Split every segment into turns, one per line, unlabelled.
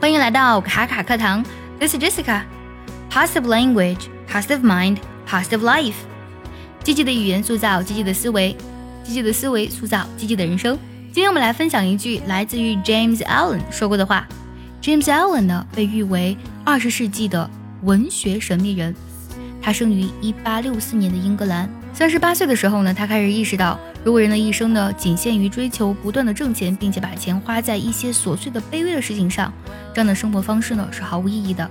欢迎来到卡卡课堂，This is Jessica。Positive language, positive mind, positive life。积极的语言塑造积极的思维，积极的思维塑造积极的人生。今天我们来分享一句来自于 James Allen 说过的话。James Allen 呢，被誉为二十世纪的文学神秘人。他生于一八六四年的英格兰。三十八岁的时候呢，他开始意识到，如果人的一生呢仅限于追求不断的挣钱，并且把钱花在一些琐碎的卑微的事情上，这样的生活方式呢是毫无意义的。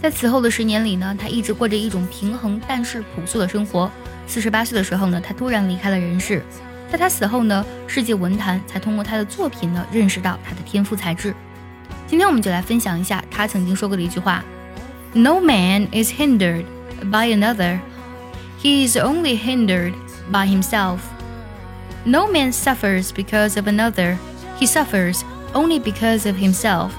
在此后的十年里呢，他一直过着一种平衡但是朴素的生活。四十八岁的时候呢，他突然离开了人世。在他死后呢，世界文坛才通过他的作品呢认识到他的天赋才智。今天我们就来分享一下他曾经说过的一句话：“No man is hindered by another.” He is only hindered by himself. No man suffers because of another. He suffers only because of himself.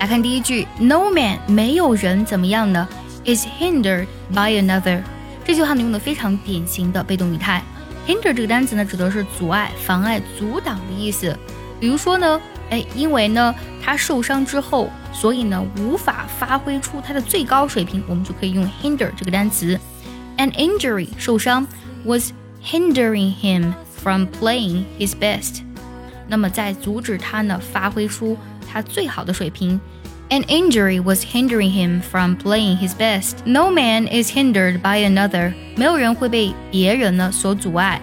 来看第一句，No man 没有人怎么样呢？is hindered by another。这句话呢用的非常典型的被动语态。hinder 这个单词呢指的是阻碍、妨碍、阻挡的意思。比如说呢， 哎，因为呢他受伤之后，所以呢无法发挥出他的最高水平，我们就可以用 hinder 这个单词。An injury 受伤 was hindering him from playing his best。那么在阻止他呢发挥出他最好的水平。An injury was hindering him from playing his best. No man is hindered by another. 没有人会被别人呢所阻碍。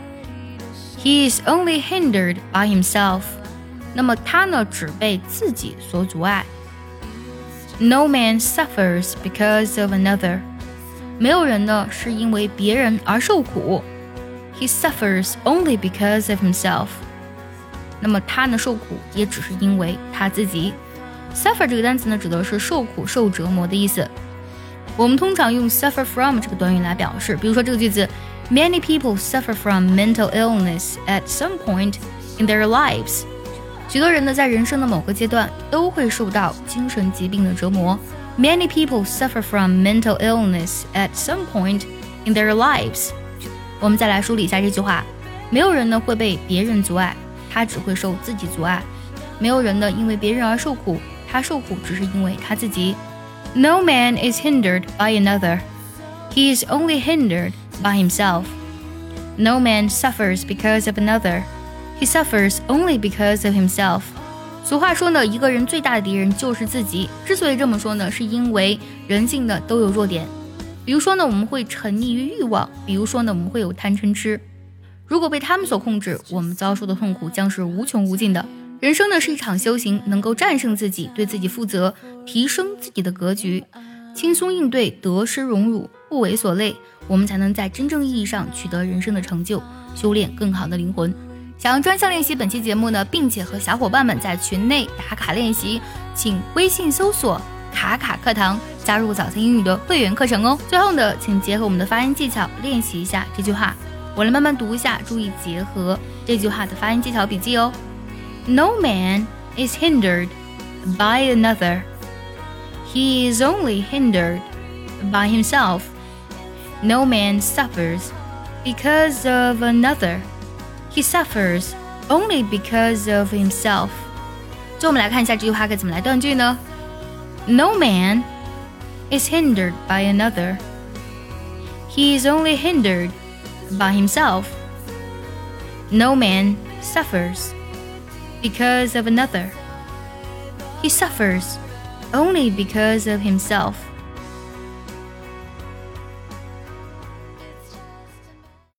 He is only hindered by himself. 那么他呢只被自己所阻碍。No man suffers because of another. 没有人呢是因为别人而受苦，He suffers only because of himself。那么他呢受苦也只是因为他自己。Suffer 这个单词呢指的是受苦、受折磨的意思。我们通常用 suffer from 这个短语来表示，比如说这个句子：Many people suffer from mental illness at some point in their lives。 许多人呢在人生的某个阶段都会受到精神疾病的折磨。Many people suffer from mental illness at some point in their lives。我们再来梳理一下这句话：没有人呢会被别人阻碍，他只会受自己阻碍；没有人呢因为别人而受苦，他受苦只是因为他自己。No man is hindered by another; he is only hindered by himself. No man suffers because of another; He suffers only because of himself. 俗话说呢，一个人最大的敌人就是自己。之所以这么说呢，是因为人性呢都有弱点。比如说呢，我们会沉溺于欲望；比如说呢，我们会有贪嗔痴。如果被他们所控制，我们遭受的痛苦将是无穷无尽的。人生呢是一场修行，能够战胜自己，对自己负责，提升自己的格局，轻松应对得失荣辱，不为所累，我们才能在真正意义上取得人生的成就，修炼更好的灵魂。想要专项练习本期节目呢，并且和小伙伴们在群内打卡练习，请微信搜索“卡卡课堂”，加入早餐英语的会员课程哦。最后呢，请结合我们的发音技巧练习一下这句话，我来慢慢读一下，注意结合这句话的发音技巧笔记哦。No man is hindered by another. He is only hindered by himself. No man suffers because of another. He suffers only because of himself。最后我们来看一下这句话该怎么来断句呢？No man is hindered by another. He is only hindered by himself. No man suffers because of another. He suffers only because of himself.